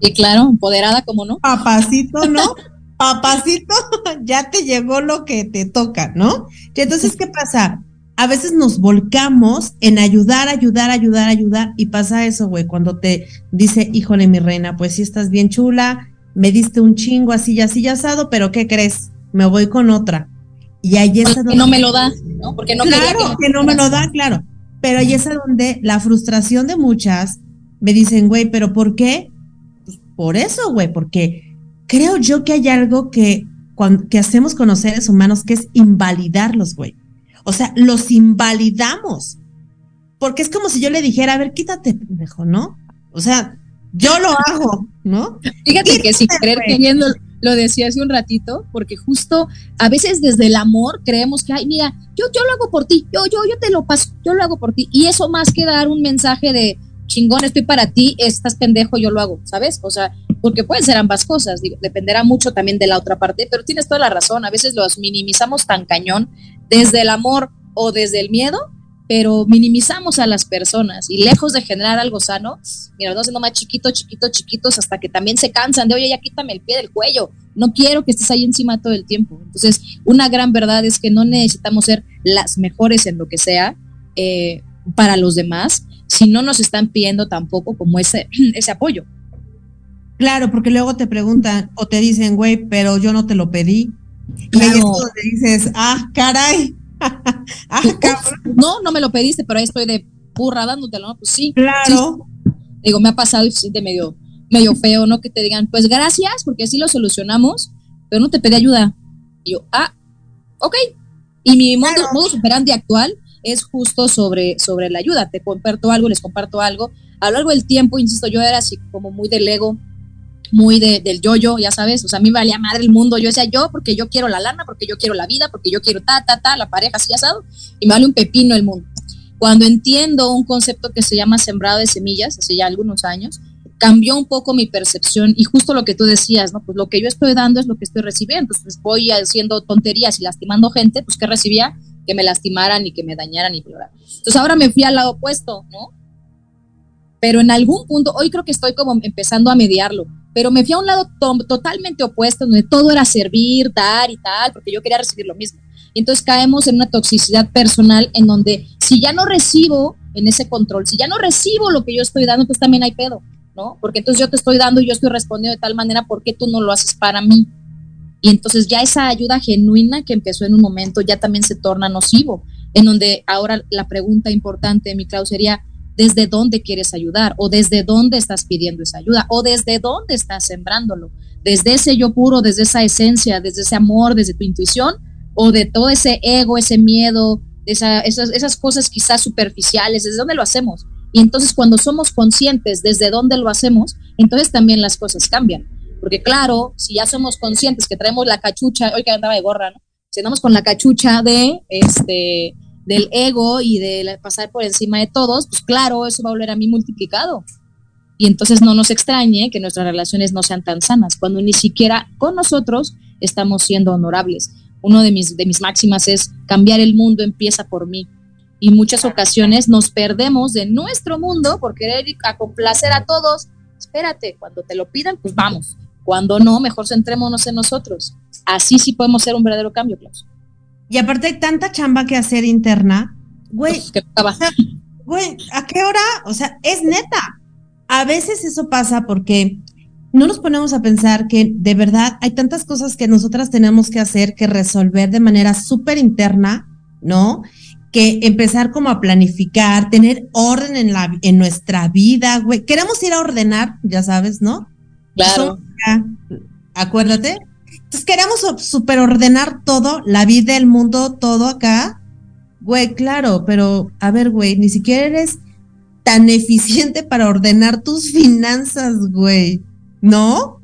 Speaker 2: Y claro, empoderada como no.
Speaker 1: Papacito, ¿no? Papacito, ya te llegó lo que te toca, ¿no? Y entonces, ¿qué pasa? A veces nos volcamos en ayudar, ayudar, ayudar, ayudar, y pasa eso, güey, cuando te dice, híjole, mi reina, pues sí estás bien chula, me diste un chingo así y así asado, pero ¿qué crees? Me voy con otra y ahí es
Speaker 2: donde... no me lo da, ¿no? Porque no
Speaker 1: Claro, que, no me lo da, claro. Pero ahí es donde la frustración de muchas me dicen, güey, ¿pero por qué? Pues por eso, güey, porque creo yo que hay algo que, que hacemos con los seres humanos que es invalidarlos, güey. O sea, los invalidamos. Porque es como si yo le dijera, a ver, quítate, pendejo, ¿no? O sea, yo lo hago, ¿no?
Speaker 2: Fíjate que sin querer queriendo lo decía hace un ratito, porque justo a veces desde el amor creemos que, ay, mira, yo, yo lo hago por ti, yo, yo, yo te lo paso, yo lo hago por ti. Y eso más que dar un mensaje de chingón, estoy para ti, estás pendejo, yo lo hago, ¿sabes? O sea, porque pueden ser ambas cosas, dependerá mucho también de la otra parte, pero tienes toda la razón, a veces los minimizamos tan cañón desde el amor o desde el miedo pero minimizamos a las personas y lejos de generar algo sano, mira, no siendo más chiquitos, chiquitos, chiquitos, hasta que también se cansan de, oye, ya quítame el pie del cuello, no quiero que estés ahí encima todo el tiempo. Entonces, una gran verdad es que no necesitamos ser las mejores en lo que sea eh, para los demás, si no nos están pidiendo tampoco como ese, ese apoyo.
Speaker 1: Claro, porque luego te preguntan o te dicen, güey, pero yo no te lo pedí. Y es donde dices, ah, caray,
Speaker 2: Ah, no, no me lo pediste, pero ahí estoy de purra dándotelo, ¿no? Pues sí.
Speaker 1: Claro.
Speaker 2: Digo, me ha pasado y siente medio, medio feo, ¿no? Que te digan, pues gracias, porque así lo solucionamos, pero no te pedí ayuda. Y yo, ah, ok. Y mi modo, modo superandi actual es justo sobre, sobre la ayuda. Te comparto algo, les comparto algo. A lo largo del tiempo, insisto, yo era así como muy del ego, muy de, del yo-yo, ya sabes, o sea, a mí me valía madre el mundo, yo decía yo porque yo quiero la lana, porque yo quiero la vida, porque yo quiero ta, ta, ta, la pareja así asado, y me vale un pepino el mundo. Cuando entiendo un concepto que se llama sembrado de semillas, hace ya algunos años, cambió un poco mi percepción y justo lo que tú decías, ¿no? Pues lo que yo estoy dando es lo que estoy recibiendo, entonces voy haciendo tonterías y lastimando gente, pues ¿qué recibía? Que me lastimaran y que me dañaran y bla, Entonces ahora me fui al lado opuesto, ¿no? Pero en algún punto, hoy creo que estoy como empezando a mediarlo pero me fui a un lado totalmente opuesto, donde todo era servir, dar y tal, porque yo quería recibir lo mismo. Y entonces caemos en una toxicidad personal en donde si ya no recibo en ese control, si ya no recibo lo que yo estoy dando, pues también hay pedo, ¿no? Porque entonces yo te estoy dando y yo estoy respondiendo de tal manera, ¿por qué tú no lo haces para mí? Y entonces ya esa ayuda genuina que empezó en un momento ya también se torna nocivo, en donde ahora la pregunta importante, mi Clau, sería, desde dónde quieres ayudar o desde dónde estás pidiendo esa ayuda o desde dónde estás sembrándolo. Desde ese yo puro, desde esa esencia, desde ese amor, desde tu intuición o de todo ese ego, ese miedo, esas, esas cosas quizás superficiales, desde dónde lo hacemos. Y entonces cuando somos conscientes desde dónde lo hacemos, entonces también las cosas cambian. Porque claro, si ya somos conscientes que traemos la cachucha, hoy que andaba de gorra, ¿no? Si andamos con la cachucha de, este, del ego y de pasar por encima de todos, pues claro, eso va a volver a mí multiplicado. Y entonces no nos extrañe que nuestras relaciones no sean tan sanas, cuando ni siquiera con nosotros estamos siendo honorables. Uno de mis, de mis máximas es cambiar el mundo empieza por mí. Y muchas ocasiones nos perdemos de nuestro mundo por querer complacer a todos. Espérate, cuando te lo pidan, pues vamos. Cuando no, mejor centrémonos en nosotros. Así sí podemos ser un verdadero cambio, Klaus.
Speaker 1: Y aparte hay tanta chamba que hacer interna. Güey, güey, ¿a qué hora? O sea, es neta. A veces eso pasa porque no nos ponemos a pensar que de verdad hay tantas cosas que nosotras tenemos que hacer, que resolver de manera súper interna, ¿no? Que empezar como a planificar, tener orden en, la, en nuestra vida, güey. Queremos ir a ordenar, ya sabes, ¿no?
Speaker 2: Claro.
Speaker 1: acuérdate, entonces queremos superordenar todo, la vida, el mundo, todo acá. Güey, claro, pero a ver, güey, ni siquiera eres tan eficiente para ordenar tus finanzas, güey. ¿No?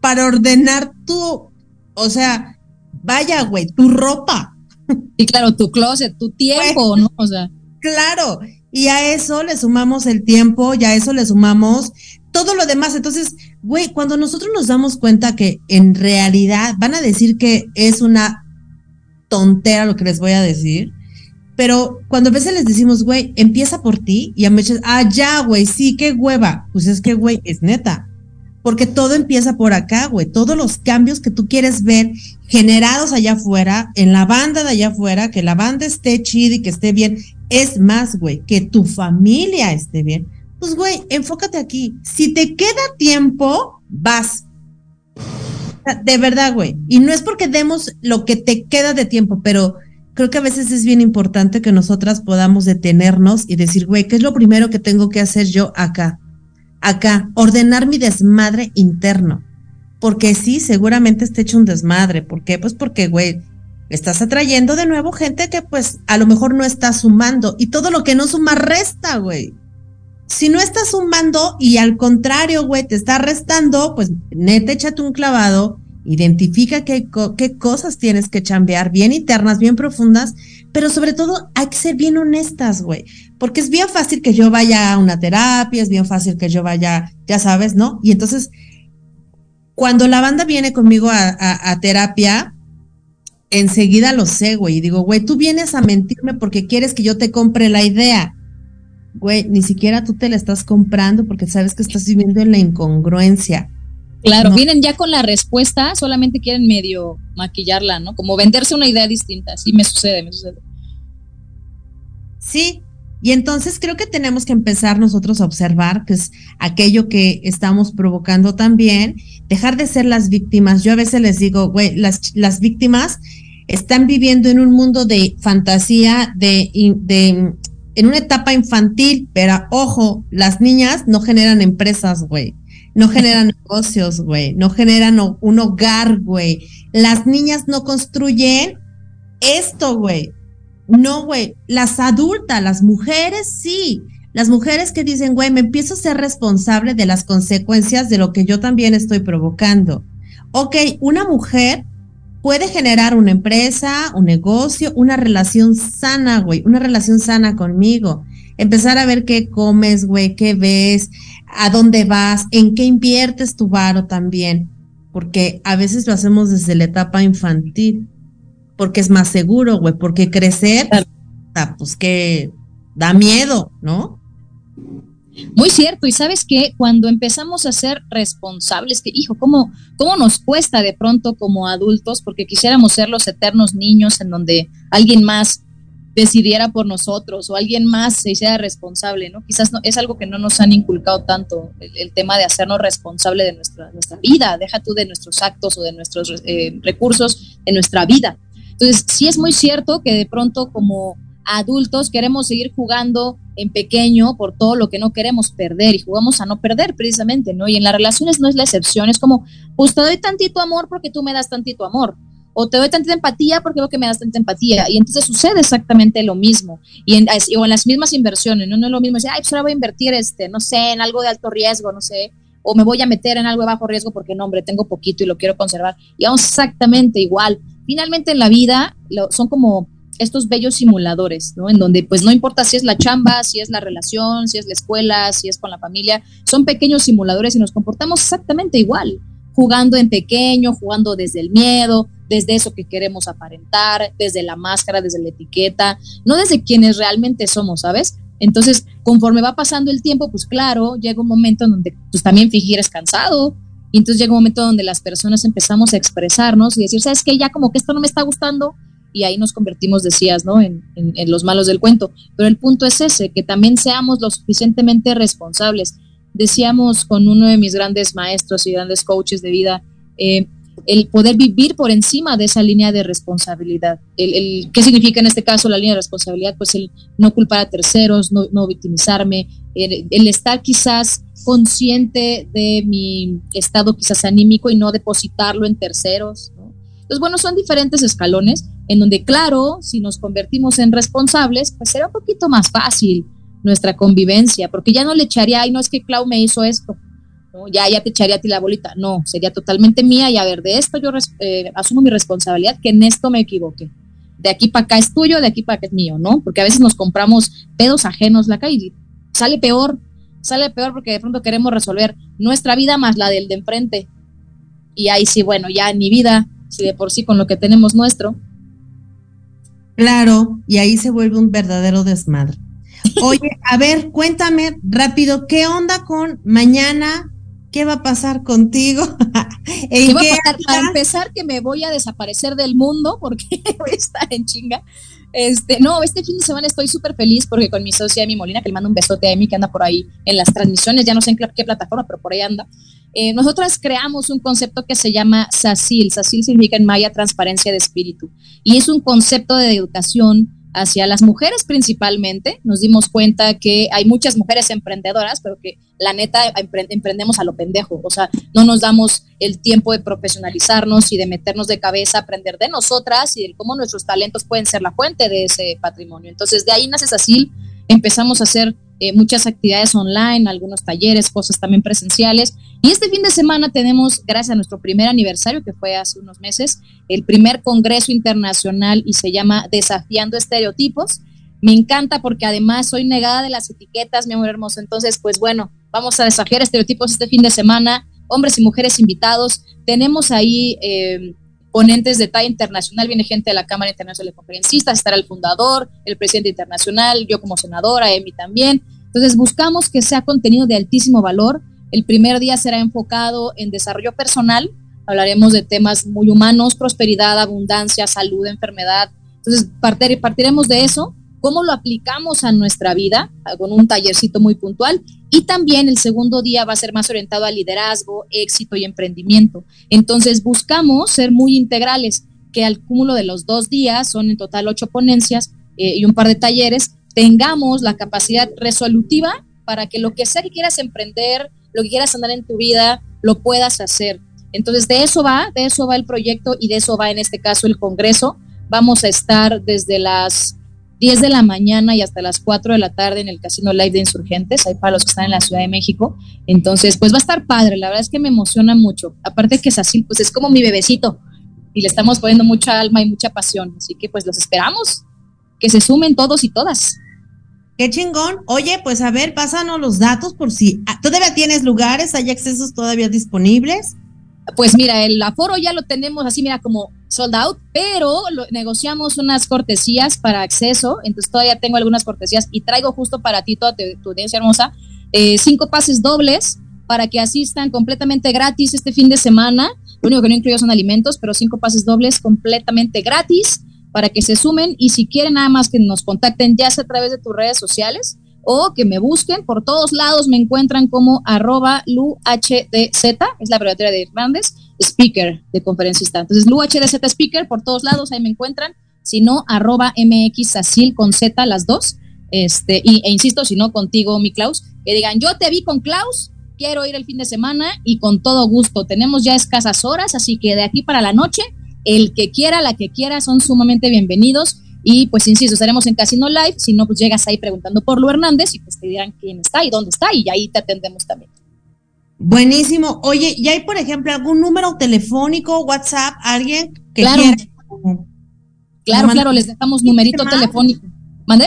Speaker 1: Para ordenar tu, o sea, vaya, güey, tu ropa.
Speaker 2: Y claro, tu closet, tu tiempo, ¿no? O sea.
Speaker 1: Claro, y a eso le sumamos el tiempo, y a eso le sumamos todo lo demás. Entonces, güey, cuando nosotros nos damos cuenta que en realidad van a decir que es una tontera lo que les voy a decir, pero cuando a veces les decimos, güey, empieza por ti, y a veces, ah, ya, güey, sí, qué hueva. Pues es que, güey, es neta. Porque todo empieza por acá, güey. Todos los cambios que tú quieres ver generados allá afuera, en la banda de allá afuera, que la banda esté chida y que esté bien. Es más, güey, que tu familia esté bien pues güey, enfócate aquí. Si te queda tiempo, vas. De verdad, güey. Y no es porque demos lo que te queda de tiempo, pero creo que a veces es bien importante que nosotras podamos detenernos y decir, güey, ¿qué es lo primero que tengo que hacer yo acá? Acá, ordenar mi desmadre interno. Porque sí, seguramente está hecho un desmadre. ¿Por qué? Pues porque, güey, estás atrayendo de nuevo gente que pues a lo mejor no está sumando. Y todo lo que no suma resta, güey. Si no estás sumando y al contrario, güey, te está restando, pues neta, échate un clavado, identifica qué, cosas tienes que chambear, bien internas, bien profundas, pero sobre todo hay que ser bien honestas, güey, porque es bien fácil que yo vaya a una terapia, es bien fácil que yo vaya, ya sabes, ¿no? Y entonces, cuando la banda viene conmigo a, a terapia, enseguida lo sé, güey, y digo, güey, tú vienes a mentirme porque quieres que yo te compre la idea güey, ni siquiera tú te la estás comprando porque sabes que estás viviendo en la incongruencia.
Speaker 2: Claro, vienen ya con la respuesta, solamente quieren medio maquillarla, ¿no? Como venderse una idea distinta. Sí, me sucede, me sucede.
Speaker 1: Sí, y entonces creo que tenemos que empezar nosotros a observar que es aquello que estamos provocando también, dejar de ser las víctimas. Yo a veces les digo, güey, las, las víctimas están viviendo en un mundo de fantasía, de, de en una etapa infantil, pero ojo, las niñas no generan empresas, güey. No generan negocios, güey. No generan un hogar, güey. Las niñas no construyen esto, güey. No, güey. Las adultas, las mujeres, sí. Las mujeres que dicen, güey, me empiezo a ser responsable de las consecuencias de lo que yo también estoy provocando. Ok, una mujer puede generar una empresa, un negocio, una relación sana, güey, una relación sana conmigo. Empezar a ver qué comes, güey, qué ves, a dónde vas, en qué inviertes tu varo también, porque a veces lo hacemos desde la etapa infantil, porque es más seguro, güey, porque crecer, pues que da miedo, ¿no?
Speaker 2: Muy cierto, y sabes que cuando empezamos a ser responsables, que hijo, ¿cómo, ¿cómo nos cuesta de pronto como adultos? Porque quisiéramos ser los eternos niños en donde alguien más decidiera por nosotros o alguien más se hiciera responsable, ¿no? Quizás no, es algo que no nos han inculcado tanto, el, tema de hacernos responsable de nuestra, nuestra vida, deja tú de nuestros actos o de nuestros eh, recursos en nuestra vida. Entonces, sí es muy cierto que de pronto como adultos queremos seguir jugando en pequeño por todo lo que no queremos perder y jugamos a no perder precisamente, ¿no? Y en las relaciones no es la excepción, es como, pues te doy tantito amor porque tú me das tantito amor, o te doy tantita empatía porque veo que me das tanta empatía, y entonces sucede exactamente lo mismo, y en, o en las mismas inversiones, ¿no? No es lo mismo decir, ay, pues ahora voy a invertir, este, no sé, en algo de alto riesgo, no sé, o me voy a meter en algo de bajo riesgo porque no, hombre, tengo poquito y lo quiero conservar, y vamos exactamente igual. Finalmente en la vida son como estos bellos simuladores, ¿no? En donde pues no importa si es la chamba, si es la relación, si es la escuela, si es con la familia, son pequeños simuladores y nos comportamos exactamente igual, jugando en pequeño, jugando desde el miedo, desde eso que queremos aparentar, desde la máscara, desde la etiqueta, no desde quienes realmente somos, ¿sabes? Entonces, conforme va pasando el tiempo, pues claro, llega un momento en donde pues también fingir cansado, y entonces llega un momento donde las personas empezamos a expresarnos y decir, ¿sabes qué? Ya como que esto no me está gustando, y ahí nos convertimos, decías, ¿no? En, los malos del cuento. Pero el punto es ese, que también seamos lo suficientemente responsables. Decíamos con uno de mis grandes maestros y grandes coaches de vida, eh, el poder vivir por encima de esa línea de responsabilidad. El, ¿Qué significa en este caso la línea de responsabilidad? Pues el no culpar a terceros, no, no victimizarme, el, el, estar quizás consciente de mi estado quizás anímico y no depositarlo en terceros. ¿no? Entonces, bueno, son diferentes escalones, en donde, claro, si nos convertimos en responsables, pues será un poquito más fácil nuestra convivencia, porque ya no le echaría, ay, no es que Clau me hizo esto, ya, ya te echaría a ti la bolita, no, sería totalmente mía y a ver, de esto yo eh, asumo mi responsabilidad, que en esto me equivoqué. De aquí para acá es tuyo, de aquí para acá es mío, ¿no? Porque a veces nos compramos pedos ajenos la calle y sale peor, sale peor porque de pronto queremos resolver nuestra vida más la del de enfrente. Y ahí sí, bueno, ya en mi vida, si de por sí con lo que tenemos nuestro,
Speaker 1: Claro, y ahí se vuelve un verdadero desmadre. Oye, a ver, cuéntame rápido, ¿qué onda con mañana? ¿Qué va a pasar contigo?
Speaker 2: ¿En qué Para empezar, que me voy a desaparecer del mundo porque voy a estar en chinga. Este, no, este fin de semana estoy súper feliz porque con mi socia mi Molina, que le mando un besote a Emi, que anda por ahí en las transmisiones, ya no sé en qué, plataforma, pero por ahí anda. Eh, nosotras creamos un concepto que se llama SACIL. SACIL significa en maya transparencia de espíritu. Y es un concepto de educación hacia las mujeres principalmente. Nos dimos cuenta que hay muchas mujeres emprendedoras, pero que la neta emprendemos a lo pendejo. O sea, no nos damos el tiempo de profesionalizarnos y de meternos de cabeza, aprender de nosotras y de cómo nuestros talentos pueden ser la fuente de ese patrimonio. Entonces, de ahí nace SACIL. Empezamos a hacer eh, muchas actividades online, algunos talleres, cosas también presenciales. Y este fin de semana tenemos, gracias a nuestro primer aniversario, que fue hace unos meses, el primer Congreso Internacional y se llama Desafiando Estereotipos. Me encanta porque además soy negada de las etiquetas, mi amor hermoso. Entonces, pues bueno, vamos a desafiar estereotipos este fin de semana, hombres y mujeres invitados. Tenemos ahí eh, ponentes de talla internacional, viene gente de la Cámara Internacional de Conferencistas, estará el fundador, el presidente internacional, yo como senadora, Emi también. Entonces buscamos que sea contenido de altísimo valor. El primer día será enfocado en desarrollo personal, hablaremos de temas muy humanos, prosperidad, abundancia, salud, enfermedad. Entonces partiremos de eso cómo lo aplicamos a nuestra vida con un tallercito muy puntual y también el segundo día va a ser más orientado a liderazgo, éxito y emprendimiento. Entonces buscamos ser muy integrales, que al cúmulo de los dos días, son en total ocho ponencias eh, y un par de talleres, tengamos la capacidad resolutiva para que lo que sea que quieras emprender, lo que quieras andar en tu vida, lo puedas hacer. Entonces de eso va, de eso va el proyecto y de eso va en este caso el Congreso. Vamos a estar desde las 10 de la mañana y hasta las 4 de la tarde en el Casino Live de Insurgentes, hay para los que están en la Ciudad de México. Entonces, pues va a estar padre, la verdad es que me emociona mucho. Aparte que es así, pues es como mi bebecito y le estamos poniendo mucha alma y mucha pasión. Así que pues los esperamos, que se sumen todos y todas.
Speaker 1: Qué chingón. Oye, pues a ver, pásanos los datos por si ah, todavía tienes lugares, hay accesos todavía disponibles.
Speaker 2: Pues mira, el aforo ya lo tenemos así, mira, como sold out, pero negociamos unas cortesías para acceso, entonces todavía tengo algunas cortesías y traigo justo para ti, toda tu, audiencia hermosa, eh, cinco pases dobles para que asistan completamente gratis este fin de semana. Lo único que no incluyo son alimentos, pero cinco pases dobles completamente gratis para que se sumen y si quieren nada más que nos contacten ya sea a través de tus redes sociales o que me busquen por todos lados me encuentran como arroba luhdz, es la abreviatura de Hernández, speaker de conferencista. Entonces, LUHDZ speaker por todos lados, ahí me encuentran. Si no, arroba mxasil con z las dos. Este, y, e insisto, si no, contigo, mi Klaus, que digan, yo te vi con Klaus, quiero ir el fin de semana y con todo gusto. Tenemos ya escasas horas, así que de aquí para la noche, el que quiera, la que quiera, son sumamente bienvenidos. Y pues insisto, estaremos en Casino Live. Si no, pues llegas ahí preguntando por Lu Hernández y pues te dirán quién está y dónde está, y ahí te atendemos también.
Speaker 1: Buenísimo. Oye, ¿y hay, por ejemplo, algún número telefónico, WhatsApp, alguien que
Speaker 2: claro. quiera? Claro, claro, les dejamos numerito telefónico. ¿Mande?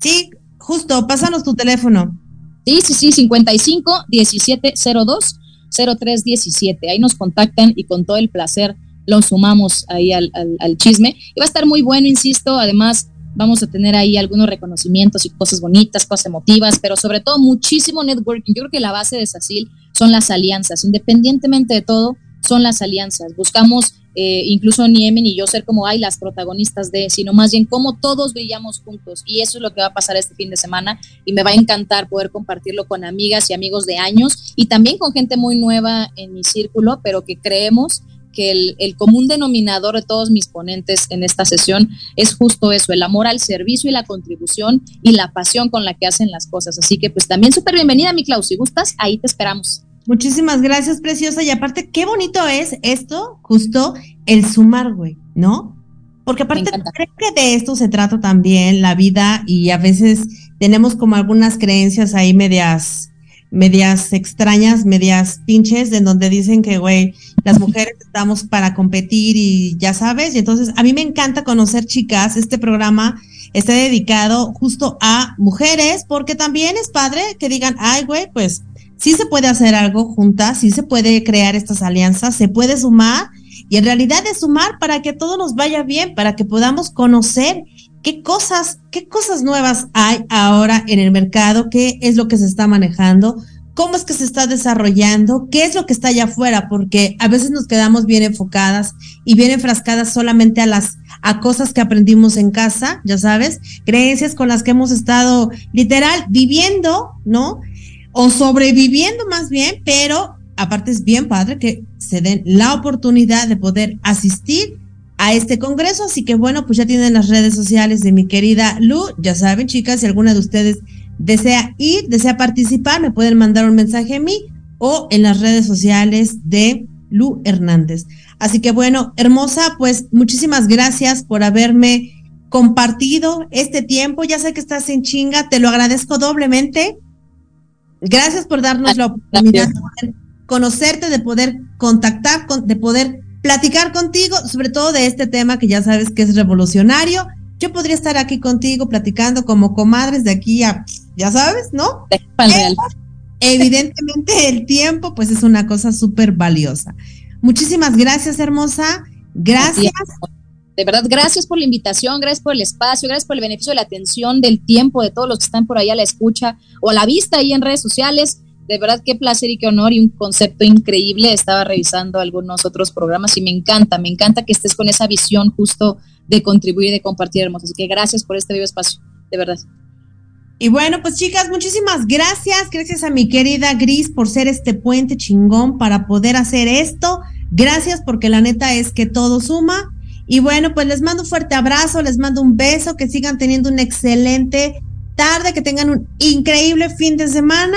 Speaker 1: Sí, justo, pásanos tu teléfono.
Speaker 2: Sí, sí, sí, 55 1702 0317. Ahí nos contactan y con todo el placer los sumamos ahí al, al, chisme. Y va a estar muy bueno, insisto, además vamos a tener ahí algunos reconocimientos y cosas bonitas, cosas emotivas, pero sobre todo muchísimo networking. Yo creo que la base de SACIL son las alianzas, independientemente de todo, son las alianzas. Buscamos eh, incluso ni Emi ni yo ser como hay las protagonistas de, sino más bien cómo todos brillamos juntos. Y eso es lo que va a pasar este fin de semana y me va a encantar poder compartirlo con amigas y amigos de años y también con gente muy nueva en mi círculo, pero que creemos que el, común denominador de todos mis ponentes en esta sesión es justo eso, el amor al servicio y la contribución y la pasión con la que hacen las cosas. Así que pues también súper bienvenida, mi Klaus, si gustas, ahí te esperamos.
Speaker 1: Muchísimas gracias, preciosa. Y aparte, qué bonito es esto, justo el sumar, güey, ¿no? Porque aparte, creo que de esto se trata también la vida y a veces tenemos como algunas creencias ahí medias medias extrañas, medias pinches, en donde dicen que, güey, las mujeres estamos para competir y ya sabes, y entonces a mí me encanta conocer chicas, este programa está dedicado justo a mujeres, porque también es padre que digan, ay, güey, pues sí se puede hacer algo juntas, sí se puede crear estas alianzas, se puede sumar, y en realidad es sumar para que todo nos vaya bien, para que podamos conocer qué cosas, qué cosas nuevas hay ahora en el mercado, qué es lo que se está manejando, cómo es que se está desarrollando, qué es lo que está allá afuera, porque a veces nos quedamos bien enfocadas y bien enfrascadas solamente a las a cosas que aprendimos en casa, ya sabes, creencias con las que hemos estado literal viviendo, ¿no? O sobreviviendo más bien, pero aparte es bien padre que se den la oportunidad de poder asistir a este congreso. Así que bueno, pues ya tienen las redes sociales de mi querida Lu. Ya saben, chicas, si alguna de ustedes desea ir, desea participar, me pueden mandar un mensaje a mí o en las redes sociales de Lu Hernández. Así que bueno, hermosa, pues muchísimas gracias por haberme compartido este tiempo. Ya sé que estás en chinga, te lo agradezco doblemente. Gracias por darnos la oportunidad de poder conocerte, de poder contactar, de poder platicar contigo, sobre todo de este tema que ya sabes que es revolucionario. Yo podría estar aquí contigo platicando como comadres de aquí a, ya sabes, ¿no? evidentemente el tiempo pues es una cosa súper valiosa. Muchísimas gracias, hermosa. Gracias.
Speaker 2: De verdad, gracias por la invitación, gracias por el espacio, gracias por el beneficio de la atención, del tiempo, de todos los que están por ahí a la escucha o a la vista ahí en redes sociales. De verdad, qué placer y qué honor y un concepto increíble. Estaba revisando algunos otros programas y me encanta, me encanta que estés con esa visión justo de contribuir y de compartir, hermoso. Así que gracias por este vivo espacio, de verdad.
Speaker 1: Y bueno, pues chicas, muchísimas gracias. Gracias a mi querida Gris por ser este puente chingón para poder hacer esto. Gracias porque la neta es que todo suma. Y bueno, pues les mando un fuerte abrazo, les mando un beso, que sigan teniendo una excelente tarde, que tengan un increíble fin de semana.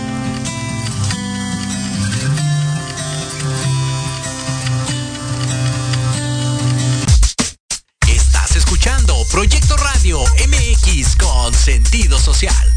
Speaker 5: Sentido social.